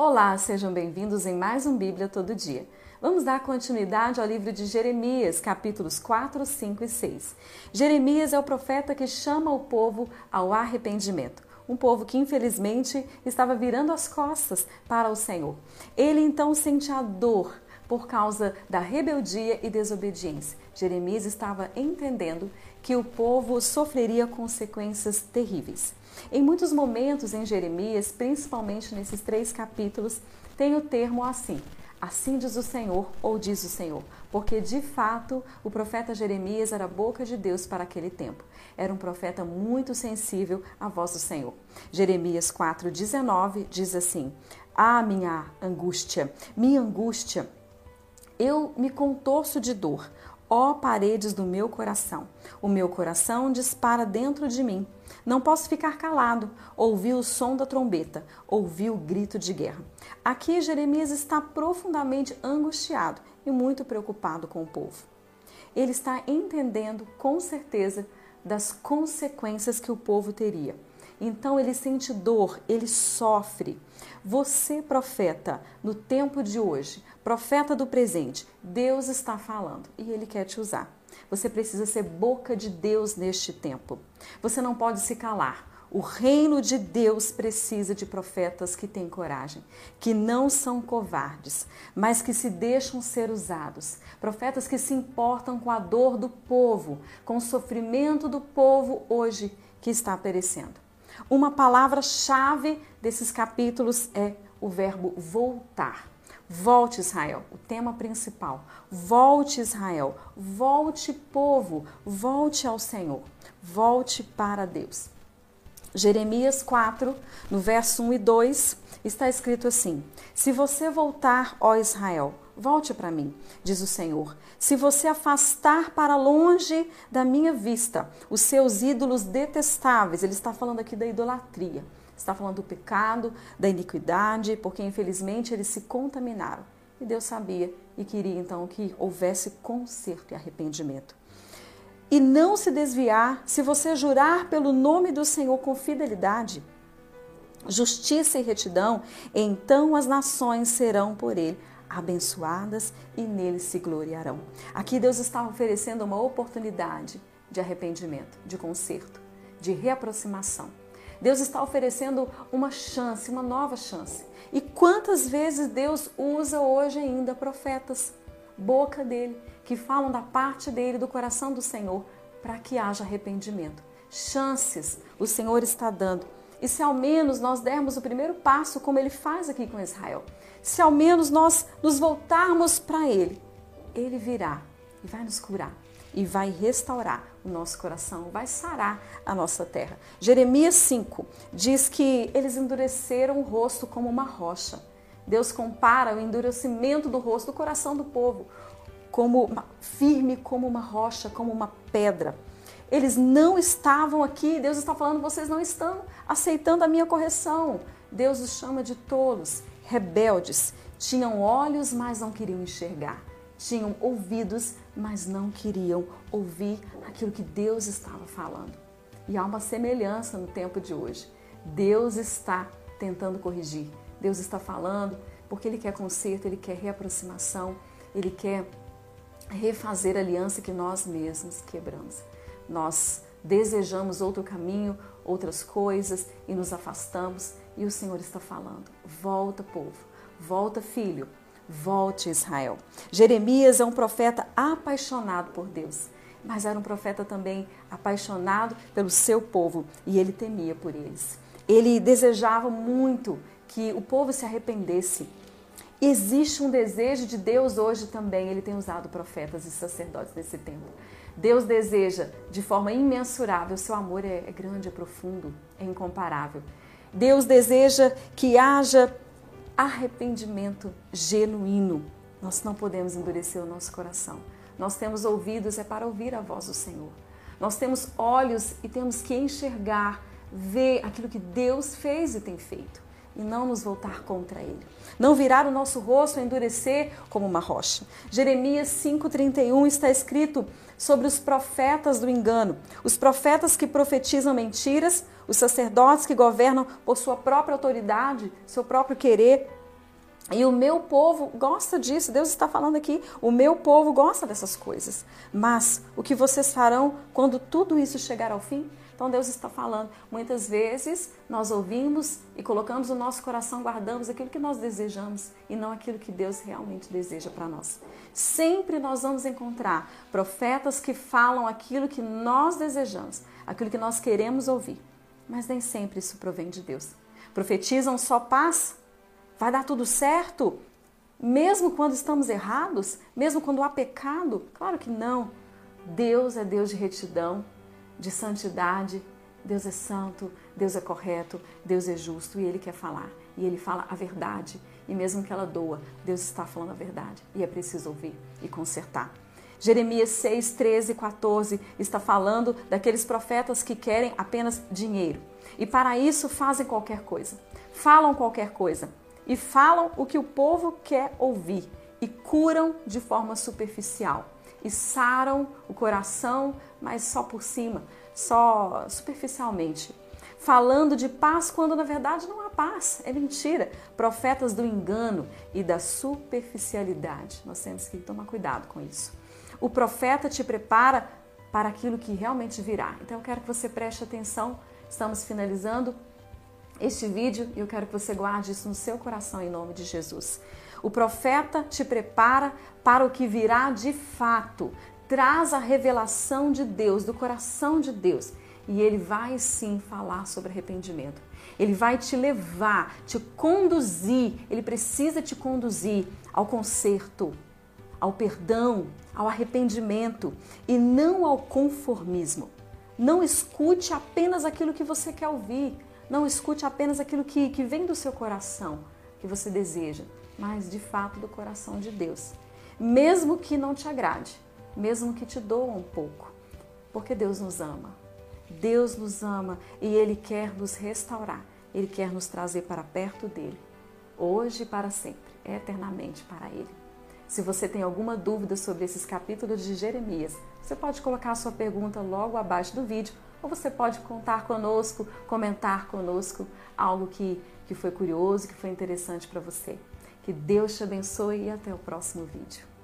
Olá, sejam bem-vindos em mais um Bíblia Todo Dia. Vamos dar continuidade ao livro de Jeremias, capítulos 4, 5 e 6. Jeremias é o profeta que chama o povo ao arrependimento. Um povo que infelizmente estava virando as costas para o Senhor. Ele então sente a dor por causa da rebeldia e desobediência. Jeremias estava entendendo que o povo sofreria consequências terríveis. Em muitos momentos em Jeremias, principalmente nesses três capítulos, tem o termo assim: Assim diz o Senhor, ou diz o Senhor, porque de fato o profeta Jeremias era a boca de Deus para aquele tempo. Era um profeta muito sensível à voz do Senhor. Jeremias 4,19 diz assim: Ah, minha angústia, minha angústia, eu me contorço de dor, ó paredes do meu coração. O meu coração dispara dentro de mim. Não posso ficar calado. Ouvi o som da trombeta, ouvi o grito de guerra. Aqui Jeremias está profundamente angustiado e muito preocupado com o povo. Ele está entendendo com certeza das consequências que o povo teria. Então ele sente dor, ele sofre. Você, profeta, no tempo de hoje, profeta do presente, Deus está falando e ele quer te usar. Você precisa ser boca de Deus neste tempo. Você não pode se calar. O reino de Deus precisa de profetas que têm coragem, que não são covardes, mas que se deixam ser usados. Profetas que se importam com a dor do povo, com o sofrimento do povo hoje que está perecendo. Uma palavra-chave desses capítulos é o verbo voltar. Volte, Israel, o tema principal. Volte, Israel, volte, povo, volte ao Senhor, volte para Deus. Jeremias 4, no verso 1 e 2, está escrito assim: Se você voltar, ó Israel, volte para mim, diz o Senhor. Se você afastar para longe da minha vista os seus ídolos detestáveis, ele está falando aqui da idolatria Está falando do pecado, da iniquidade, porque infelizmente eles se contaminaram. E Deus sabia e queria então que houvesse conserto e arrependimento. E não se desviar se você jurar pelo nome do Senhor com fidelidade, justiça e retidão, então as nações serão por ele abençoadas e nele se gloriarão. Aqui Deus está oferecendo uma oportunidade de arrependimento, de conserto, de reaproximação. Deus está oferecendo uma chance, uma nova chance. E quantas vezes Deus usa hoje ainda profetas, boca dele, que falam da parte dele, do coração do Senhor, para que haja arrependimento. Chances o Senhor está dando. E se ao menos nós dermos o primeiro passo, como ele faz aqui com Israel, se ao menos nós nos voltarmos para ele, ele virá e vai nos curar e vai restaurar o nosso coração, vai sarar a nossa terra. Jeremias 5 diz que eles endureceram o rosto como uma rocha. Deus compara o endurecimento do rosto do coração do povo como firme como uma rocha, como uma pedra. Eles não estavam aqui, Deus está falando, vocês não estão aceitando a minha correção. Deus os chama de tolos, rebeldes. Tinham olhos, mas não queriam enxergar tinham ouvidos, mas não queriam ouvir aquilo que Deus estava falando. E há uma semelhança no tempo de hoje. Deus está tentando corrigir, Deus está falando porque Ele quer conserto, Ele quer reaproximação, Ele quer refazer a aliança que nós mesmos quebramos. Nós desejamos outro caminho, outras coisas e nos afastamos, e o Senhor está falando: volta, povo, volta, filho, Volte, Israel. Jeremias é um profeta apaixonado por Deus, mas era um profeta também apaixonado pelo seu povo e ele temia por eles. Ele desejava muito que o povo se arrependesse. Existe um desejo de Deus hoje também, ele tem usado profetas e sacerdotes nesse tempo. Deus deseja de forma imensurável, seu amor é, é grande, é profundo, é incomparável. Deus deseja que haja arrependimento genuíno. Nós não podemos endurecer o nosso coração. Nós temos ouvidos é para ouvir a voz do Senhor. Nós temos olhos e temos que enxergar, ver aquilo que Deus fez e tem feito e não nos voltar contra ele. Não virar o nosso rosto, endurecer como uma rocha. Jeremias 5:31 está escrito sobre os profetas do engano, os profetas que profetizam mentiras, os sacerdotes que governam por sua própria autoridade, seu próprio querer, E o meu povo gosta disso, Deus está falando aqui, o meu povo gosta dessas coisas. Mas o que vocês farão quando tudo isso chegar ao fim? Então Deus está falando. Muitas vezes nós ouvimos e colocamos o nosso coração, guardamos aquilo que nós desejamos e não aquilo que Deus realmente deseja para nós. Sempre nós vamos encontrar profetas que falam aquilo que nós desejamos, aquilo que nós queremos ouvir. Mas nem sempre isso provém de Deus. Profetizam só paz, Vai dar tudo certo? Mesmo quando estamos errados? Mesmo quando há pecado? Claro que não. Deus é Deus de retidão, de santidade. Deus é santo, Deus é correto, Deus é justo e Ele quer falar. E Ele fala a verdade. E mesmo que ela doa, Deus está falando a verdade. E é preciso ouvir e consertar. Jeremias 6, 13 e 14 está falando daqueles profetas que querem apenas dinheiro. E para isso fazem qualquer coisa, falam qualquer coisa e falam o que o povo quer ouvir e curam de forma superficial e saram o coração, mas só por cima, só superficialmente. Falando de paz quando na verdade não há paz, é mentira. Profetas do engano e da superficialidade. Nós temos que tomar cuidado com isso. O profeta te prepara para aquilo que realmente virá. Então eu quero que você preste atenção. Estamos finalizando este vídeo e eu quero que você guarde isso no seu coração em nome de Jesus. O profeta te prepara para o que virá de fato, traz a revelação de Deus, do coração de Deus, e ele vai sim falar sobre arrependimento. Ele vai te levar, te conduzir, ele precisa te conduzir ao conserto, ao perdão, ao arrependimento e não ao conformismo. Não escute apenas aquilo que você quer ouvir. Não escute apenas aquilo que, que vem do seu coração, que você deseja, mas de fato do coração de Deus. Mesmo que não te agrade, mesmo que te doa um pouco, porque Deus nos ama. Deus nos ama e Ele quer nos restaurar, Ele quer nos trazer para perto dele, hoje e para sempre, eternamente para Ele. Se você tem alguma dúvida sobre esses capítulos de Jeremias, você pode colocar a sua pergunta logo abaixo do vídeo ou você pode contar conosco, comentar conosco algo que, que foi curioso, que foi interessante para você. Que Deus te abençoe e até o próximo vídeo.